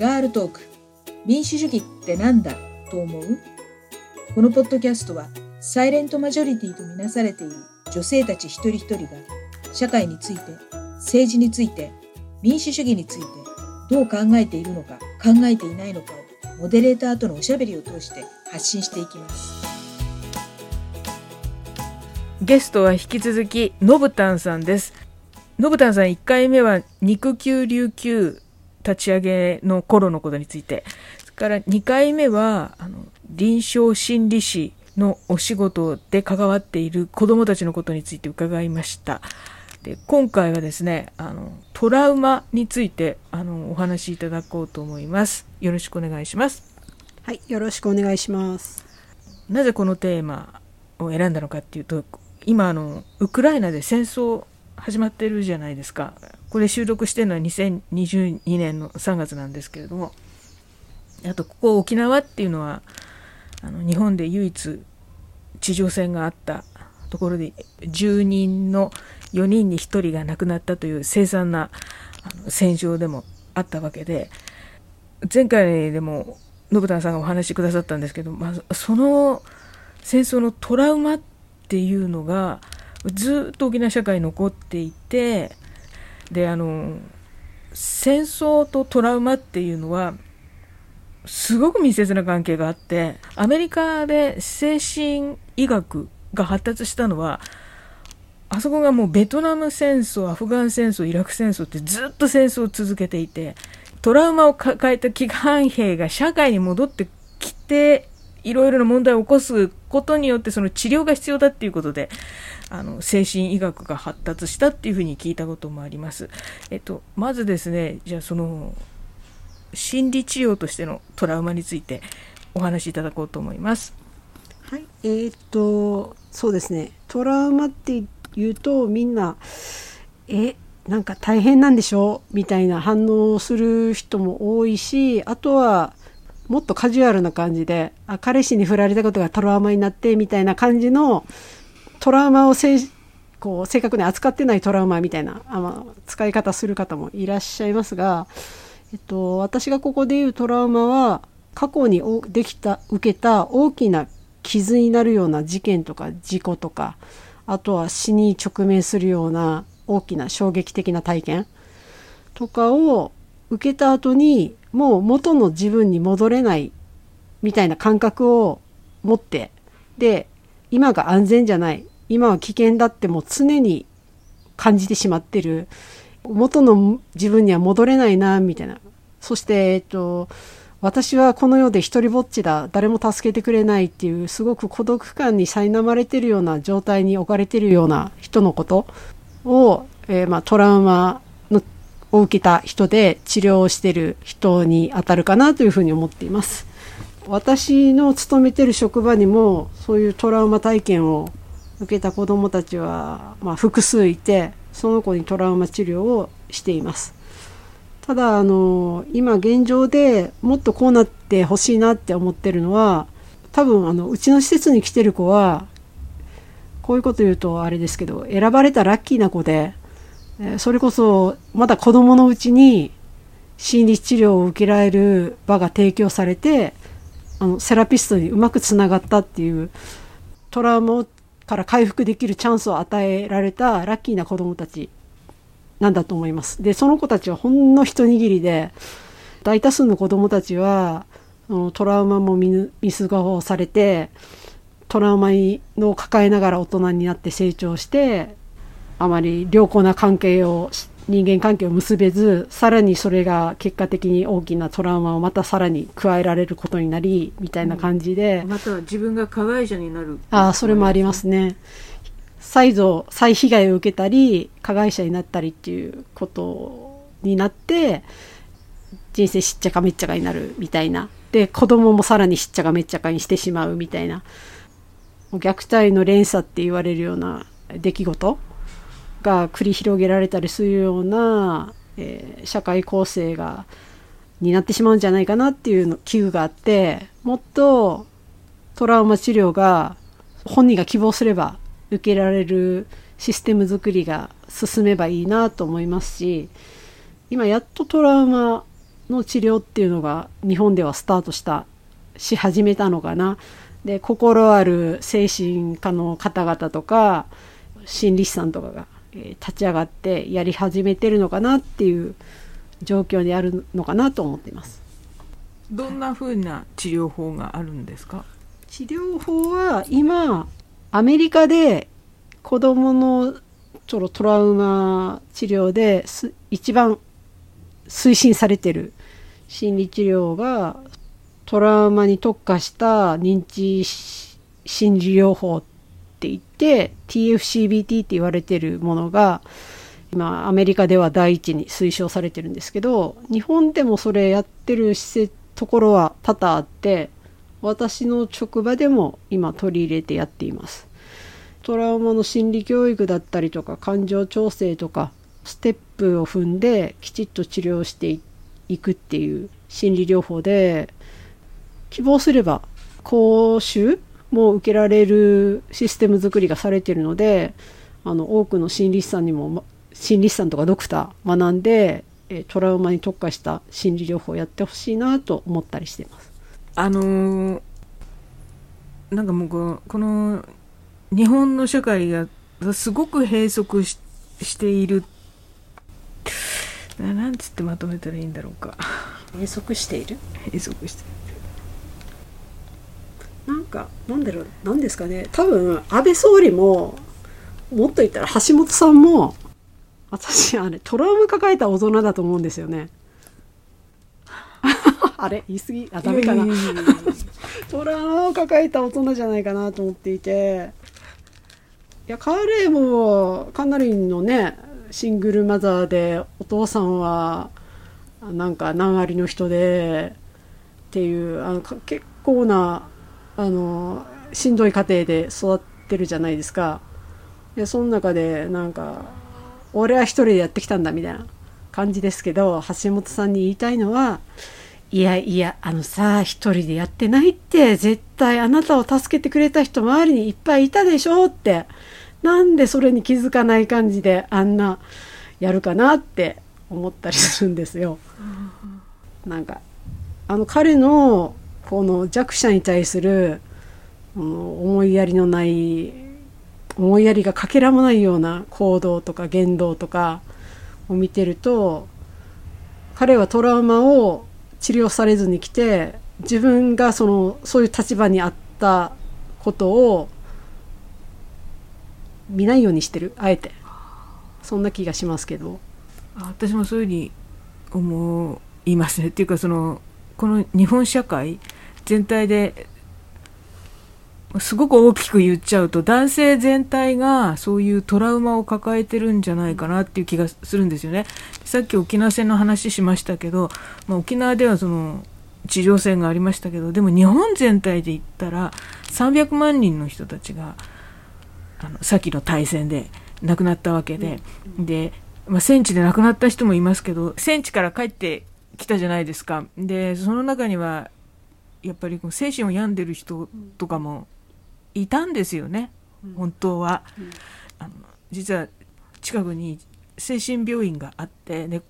ガールトーク。民主主義ってなんだ？と思う？このポッドキャストはサイレントマジョリティとみなされている女性たち一人一人が社会について政治について民主主義についてどう考えているのか考えていないのかをモデレーターとのおしゃべりを通して発信していきます。ゲストは引き続きのぶたんさんです。のぶたんさん1回目は肉球琉球。立ち上げの頃のことについて。それから2回目はあの臨床心理士のお仕事で関わっている子どもたちのことについて伺いました。で今回はですねあのトラウマについてあのお話しいただこうと思います。よろしくお願いします。はい、よろしくお願いします。なぜこのテーマを選んだのかっていうと今あのウクライナで戦争始まってるじゃないですか。これ収録してるのは2022年の3月なんですけれども。あとここ沖縄っていうのはあの日本で唯一地上戦があったところで10人の4人に1人が亡くなったという凄惨な戦場でもあったわけで前回でも信田さんがお話しくださったんですけど、まあ、その戦争のトラウマっていうのがずっと沖縄社会に残っていてであの戦争とトラウマっていうのはすごく密接な関係があってアメリカで精神医学が発達したのはあそこがもうベトナム戦争アフガン戦争イラク戦争ってずっと戦争を続けていてトラウマを抱えた帰還兵が社会に戻ってきていろいろな問題を起こすことによってその治療が必要だっていうことであの精神医学が発達したっていうふうに聞いたこともあります。えっと、まずですねじゃあその心理治療としてのトラウマについてお話しいただこうと思います。はい、えーっと、そうですね。トラウマって言うと、みんな、え、なんか大変なんでしょう？みたいな反応をする人も多いし、あとは、もっとカジュアルな感じで、あ、彼氏に振られたことがトラウマになって、みたいな感じの、トラウマをせこう正確に扱ってないトラウマみたいなあ、ま、使い方する方もいらっしゃいますが、えっと、私がここで言うトラウマは過去にできた受けた大きな傷になるような事件とか事故とかあとは死に直面するような大きな衝撃的な体験とかを受けた後にもう元の自分に戻れないみたいな感覚を持ってで今が安全じゃない今は危険だってもう常に感じてしまってる元の自分には戻れないなみたいな。そしてえっと私はこの世で一人ぼっちだ誰も助けてくれないっていうすごく孤独感に苛まれてるような状態に置かれてるような人のことを、えーまあ、トラウマを受けた人で治療をしてる人に当たるかなというふうに思っています。私の勤めてる職場にもそういうトラウマ体験を受けた子どもたちは、まあ、複数いてその子にトラウマ治療をしています。ただあの今現状でもっとこうなってほしいなって思ってるのは多分あのうちの施設に来てる子はこういうこと言うとあれですけど選ばれたラッキーな子でそれこそまだ子供のうちに心理治療を受けられる場が提供されてあのセラピストにうまくつながったっていうトラウマから回復できるチャンスを与えられたラッキーな子供たちなんだと思います。で、その子たちはほんの一握りで、大多数の子供たちは、トラウマも見見過ごされて、トラウマを抱えながら大人になって成長して、あまり良好な関係を、人間関係を結べず、さらにそれが結果的に大きなトラウマをまたさらに加えられることになり、みたいな感じで、または自分が加害者になる。ああ、それもありますね。再度、再被害を受けたり、加害者になったりっていうことになって、人生しっちゃかめっちゃかになるみたいな。で、子供もさらにしっちゃかめっちゃかにしてしまうみたいな。虐待の連鎖って言われるような出来事が繰り広げられたりするような、えー社会構成が、になってしまうんじゃないかなっていうの危惧があって、もっとトラウマ治療が本人が希望すれば受けられるシステム作りが進めばいいなと思いますし今やっとトラウマの治療っていうのが日本ではスタートしたし始めたのかな。で心ある精神科の方々とか心理師さんとかが、立ち上がってやり始めてるのかなっていう状況にあるのかなと思っています。どんな風な治療法があるんですか？治療法は今アメリカで子どものちょろトラウマ治療です一番推進されてる心理治療がトラウマに特化した認知心理療法っ TFCBT って言われてるものが今アメリカでは第一に推奨されてるんですけど日本でもそれやってる施設ところは多々あって私の職場でも今取り入れてやっています。トラウマの心理教育だったりとか感情調整とかステップを踏んできちっと治療していくっていう心理療法で希望すれば講習も受けられるシステム作りがされているのであの多くの心理師さんにもま心理師さんとかドクター学んでえートラウマに特化した心理療法をやってほしいなと思ったりしています。あのーなんかもうこの日本の社会がすごく閉塞ししている。ななんつってまとめたらいいんだろうか。閉塞している？閉塞してなんかなんだろうなんですかね。多分安倍総理ももっと言ったら橋本さんも私あれトラウマ抱えた大人だと思うんですよね。あれ言い過ぎあダメかな。トラウマを抱えた大人じゃないかなと思っていて。いや彼もかなりのねシングルマザーでお父さんはなんか難ありの人でっていうあのか結構なあのしんどい家庭で育ってるじゃないですかでその中でなんか俺は一人でやってきたんだみたいな感じですけど橋本さんに言いたいのはいやいやあのさ一人でやってないって絶対あなたを助けてくれた人周りにいっぱいいたでしょってなんでそれに気づかない感じであんなやるかなって思ったりするんですよ。なんかあの彼のこの弱者に対する思いやりのない思いやりがかけらもないような行動とか言動とかを見てると彼はトラウマを治療されずに来て自分がそのそういう立場にあったことを見ないようにしてるあえて。そんな気がしますけど。あ私もそういうふうに思いますね。っていうかそのこの日本社会全体ですごく大きく言っちゃうと男性全体がそういうトラウマを抱えてるんじゃないかなっていう気がするんですよね。さっき沖縄戦の話しましたけど、まあ、沖縄ではその地上戦がありましたけどでも日本全体で言ったら300万人の人たちがあの先の大戦で亡くなったわけで、で、まあ、戦地で亡くなった人もいますけど戦地から帰ってきたじゃないですかでその中にはやっぱりこう精神を病んでる人とかもいたんですよね、本当は、うん。あの実は近くに精神病院があってで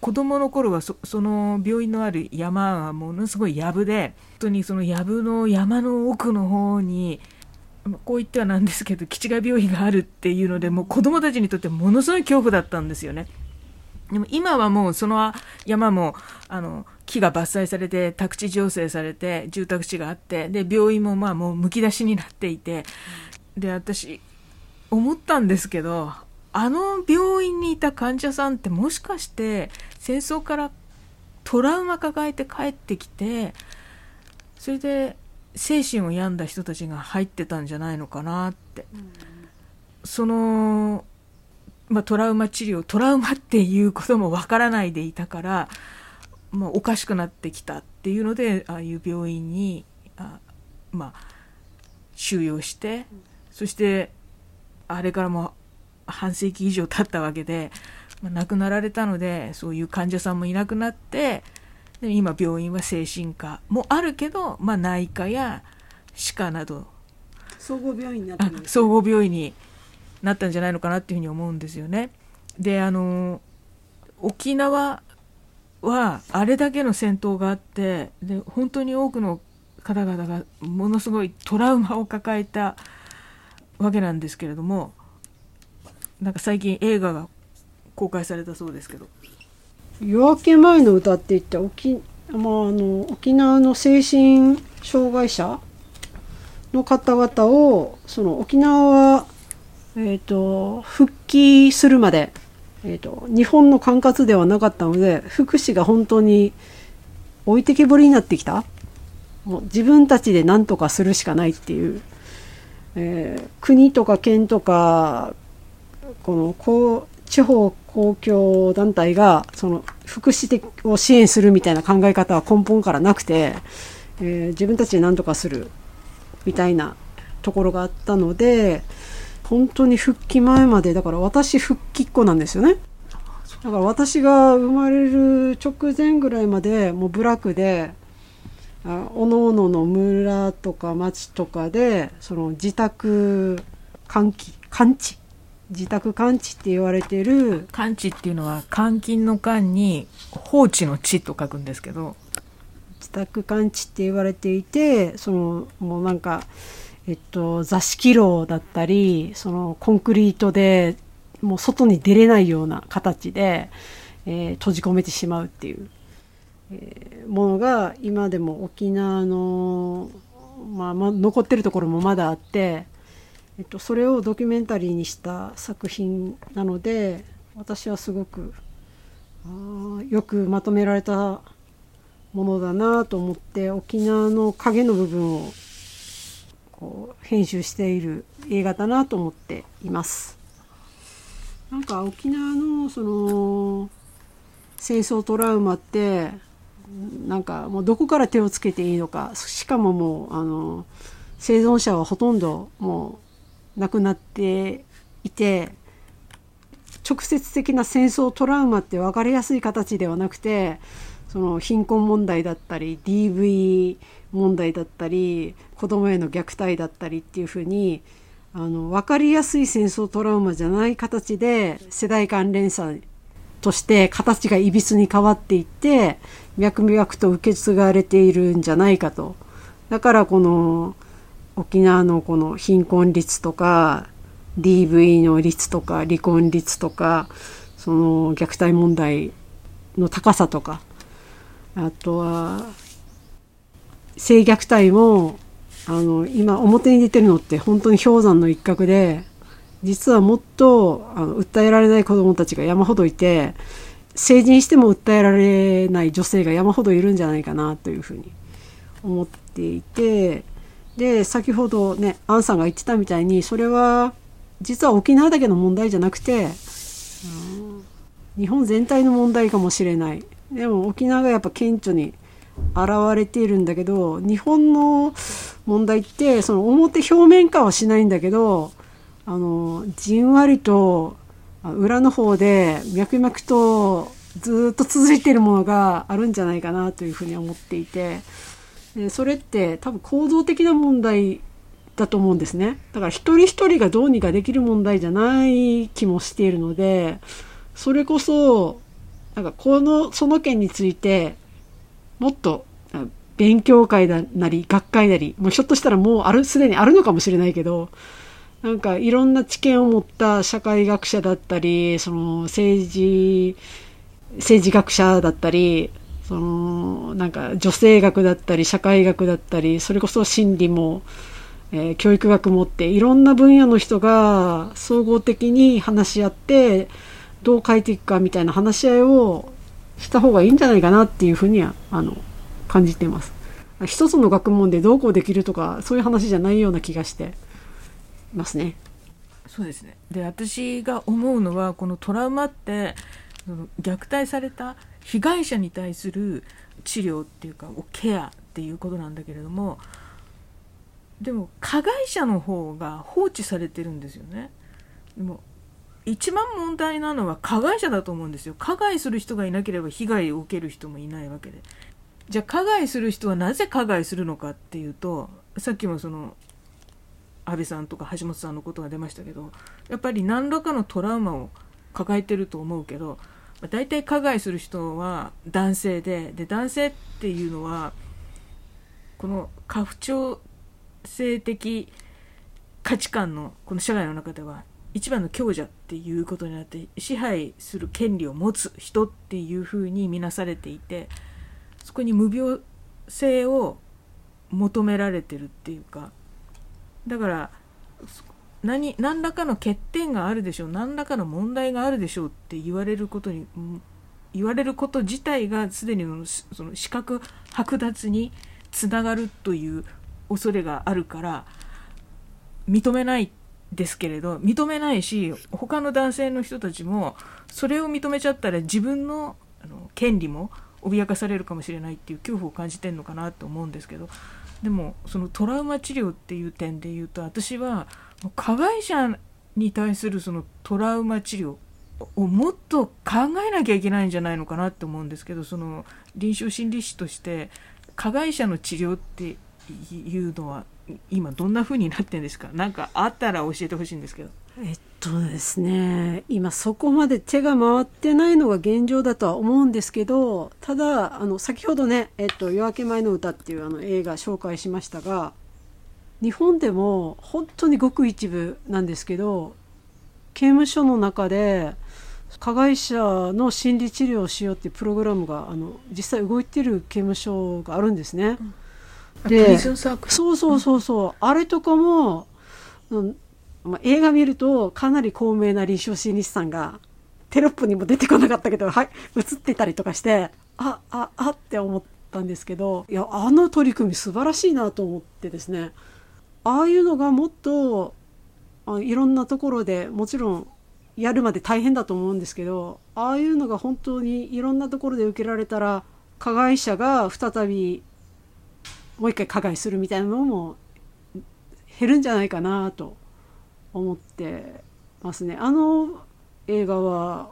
子供の頃はそその病院のある山がものすごい藪で本当にその藪の山の奥の方にまあこう言ってはなんですけど基地外病院があるっていうのでもう子供たちにとってものすごい恐怖だったんですよね。でも今はもうその山もあの木が伐採されて宅地造成されて住宅地があってで病院もまあもうむき出しになっていてで私思ったんですけどあの病院にいた患者さんってもしかして戦争からトラウマ抱えて帰ってきてそれで精神を病んだ人たちが入ってたんじゃないのかなって。その、まあ、トラウマ治療トラウマっていうこともわからないでいたから、まあ、おかしくなってきたっていうのでああいう病院にあ、まあ、収容してそしてあれからも半世紀以上経ったわけで、まあ、亡くなられたのでそういう患者さんもいなくなってで今病院は精神科もあるけど、まあ、内科や歯科など総合病院になってあるんです総合病院になったんじゃないのかなっていうふうに思うんですよね。であの沖縄はあれだけの戦闘があってで本当に多くの方々がものすごいトラウマを抱えたわけなんですけれどもなんか最近映画が公開されたそうですけど。夜明け前の歌って言って沖,、まあ、あの沖縄の精神障害者の方々をその沖縄は、えーと、復帰するまで、えーと、日本の管轄ではなかったので福祉が本当に置いてけぼりになってきた。もう自分たちで何とかするしかないっていう、えー、国とか県とかこのこう地方公共団体がその福祉的を支援するみたいな考え方は根本からなくて、えー、自分たちで何とかするみたいなところがあったので本当に復帰前までだから私復帰っ子なんですよね。だから私が生まれる直前ぐらいまでもう部落でおのおのの村とか町とかでその自宅換気完治自宅完治って言われてる。完治っていうのは監禁の間に放置の地と書くんですけど。自宅完治って言われていてそのもうなんかえっと座敷牢だったりそのコンクリートでもう外に出れないような形で、えー、閉じ込めてしまうっていう、えー、ものが今でも沖縄の、まあ、まあ、残ってるところもまだあってえっと、それをドキュメンタリーにした作品なので私はすごくあよくまとめられたものだなと思って沖縄の影の部分をこう編集している映画だなと思っています。なんか沖縄のその戦争トラウマってなんかもうどこから手をつけていいのかしかももうあの生存者はほとんどもう亡くなっていて直接的な戦争トラウマって分かりやすい形ではなくてその貧困問題だったり DV 問題だったり子供への虐待だったりっていうふうにあの分かりやすい戦争トラウマじゃない形で世代間連鎖として形がいびつに変わっていって脈々と受け継がれているんじゃないかと。だからこの沖縄のこの貧困率とか DV の率とか離婚率とかその虐待問題の高さとかあとは性虐待もあの今表に出てるのって本当に氷山の一角で実はもっとあの訴えられない子どもたちが山ほどいて成人しても訴えられない女性が山ほどいるんじゃないかなというふうに思っていてで先ほどねアンさんが言ってたみたいにそれは実は沖縄だけの問題じゃなくて、うん、日本全体の問題かもしれない。でも沖縄がやっぱ顕著に現れているんだけど日本の問題ってその表表面化はしないんだけどあのじんわりと裏の方で脈々とずっと続いているものがあるんじゃないかなというふうに思っていて。でそれって多分構造的な問題だと思うんですねだから一人一人がどうにかできる問題じゃない気もしているのでそれこそなんかこのその件についてもっと勉強会だなり学会なりもうひょっとしたらもうあるすでにあるのかもしれないけどなんかいろんな知見を持った社会学者だったりその政治政治学者だったりそのなんか女性学だったり社会学だったりそれこそ心理も、えー、教育学もっていろんな分野の人が総合的に話し合ってどう変えていくかみたいな話し合いをした方がいいんじゃないかなっていうふうにはあの感じています。一つの学問でどうこうできるとかそういう話じゃないような気がしてますね。そうですねで私が思うのはこのトラウマって虐待された被害者に対する治療っていうかケアっていうことなんだけれどもでも加害者の方が放置されてるんですよねでも一番問題なのは加害者だと思うんですよ。加害する人がいなければ被害を受ける人もいないわけで。じゃあ加害する人はなぜ加害するのかっていうとさっきもその安倍さんとか橋本さんのことが出ましたけどやっぱり何らかのトラウマを抱えてると思うけど大体加害する人は男性でで男性っていうのはこの家父長性的価値観のこの社会の中では一番の強者っていうことになって支配する権利を持つ人っていうふうに見なされていてそこに無病性を求められてるっていうかだから何何らかの欠点があるでしょう何らかの問題があるでしょうって言われることに言われること自体がすでにその資格剥奪につながるという恐れがあるから認めないですけれど認めないし他の男性の人たちもそれを認めちゃったら自分のあの権利も脅かされるかもしれないっていう恐怖を感じてるのかなと思うんですけどでもそのトラウマ治療っていう点で言うと私は加害者に対するそのトラウマ治療をもっと考えなきゃいけないんじゃないのかなって思うんですけどその臨床心理士として加害者の治療っていうのは今どんな風になってんですか？何かあったら教えてほしいんですけど。えっとですね今そこまで手が回ってないのが現状だとは思うんですけどただあの先ほどね「えっと、夜明け前の歌」っていうあの映画紹介しましたが日本でも本当にごく一部なんですけど刑務所の中で加害者の心理治療をしようっていうプログラムがあの実際動いてる刑務所があるんですね。うんでそうそうそうそう、あれとかも、うんまあ、映画見るとかなり高名な臨床心理士さんがテロップにも出てこなかったけど、はい、映ってたりとかしてあああって思ったんですけどいやあの取り組み素晴らしいなと思ってですね。ああいうのがもっとあいろんなところでもちろんやるまで大変だと思うんですけどああいうのが本当にいろんなところで受けられたら加害者が再びもう一回加害するみたいなのも減るんじゃないかなと思ってますね。あの映画は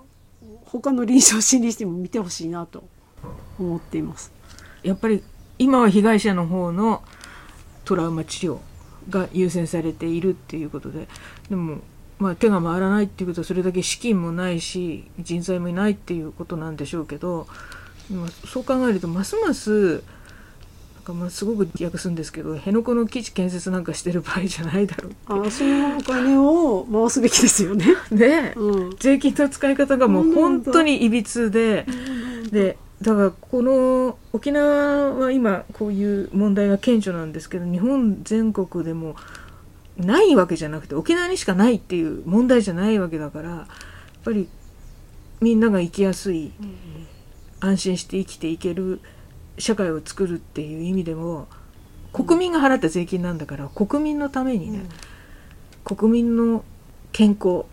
他の臨床心理士にも見てほしいなと思っています。やっぱり今は被害者の方のトラウマ治療が優先されているっていうことででも、まあ、手が回らないっていうことはそれだけ資金もないし人材もいないっていうことなんでしょうけどそう考えるとますますかまあすごく訳すんですけど辺野古の基地建設なんかしてる場合じゃないだろうあそのお金を回すべきですよね。で、うん、税金の使い方がもう本当にいびつででだからこの沖縄は今こういう問題が顕著なんですけど日本全国でもないわけじゃなくて沖縄にしかないっていう問題じゃないわけだからやっぱりみんなが生きやすい、安心して生きていける社会を作るっていう意味でも国民が払った税金なんだから国民のためにね、うん、国民の健康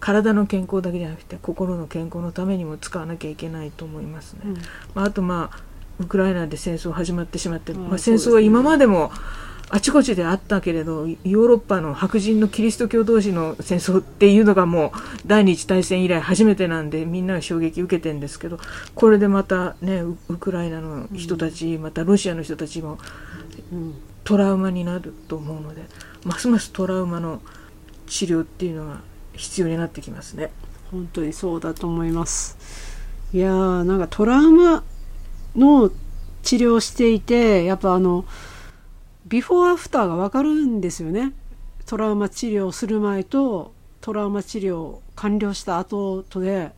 体の健康だけじゃなくて心の健康のためにも使わなきゃいけないと思いますね。うん、まあ、あとまあウクライナで戦争始まってしまって、まあ、戦争は今までも、あちこちであったけれどヨーロッパの白人のキリスト教同士の戦争っていうのがもう第二次大戦以来初めてなんでみんなが衝撃受けてるんですけどこれでまたねウクライナの人たち、うん、またロシアの人たちも、うん、トラウマになると思うのでますますトラウマの治療っていうのが必要になってきますね。本当にそうだと思いますいやーなんかトラウマの治療していてやっぱあのビフォーアフターが分かるんですよね。トラウマ治療する前とトラウマ治療完了した後とで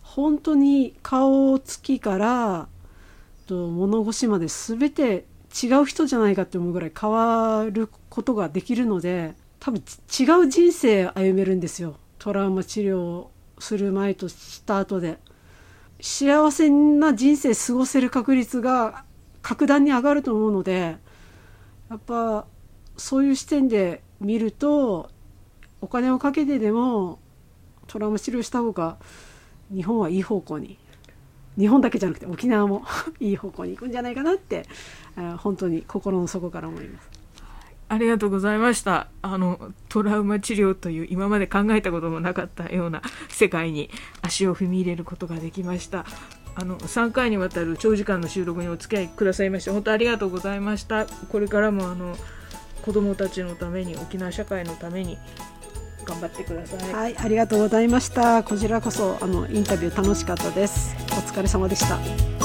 本当に顔つきからと物腰まで全て違う人じゃないかって思うぐらい変わることができるので多分違う人生歩めるんですよ。トラウマ治療する前とした後で。幸せな人生過ごせる確率が格段に上がると思うのでやっぱそういう視点で見るとお金をかけてでもトラウマ治療した方が日本はいい方向に日本だけじゃなくて沖縄も いい方向に行くんじゃないかなって本当に心の底から思います。ありがとうございました。あの、トラウマ治療という今まで考えたこともなかったような世界に足を踏み入れることができました。あの3回にわたる長時間の収録にお付き合いくださいまして本当ありがとうございましたこれからもあの子どもたちのために沖縄社会のために頑張ってください。はい、ありがとうございました。こちらこそあのインタビュー楽しかったです。お疲れ様でした。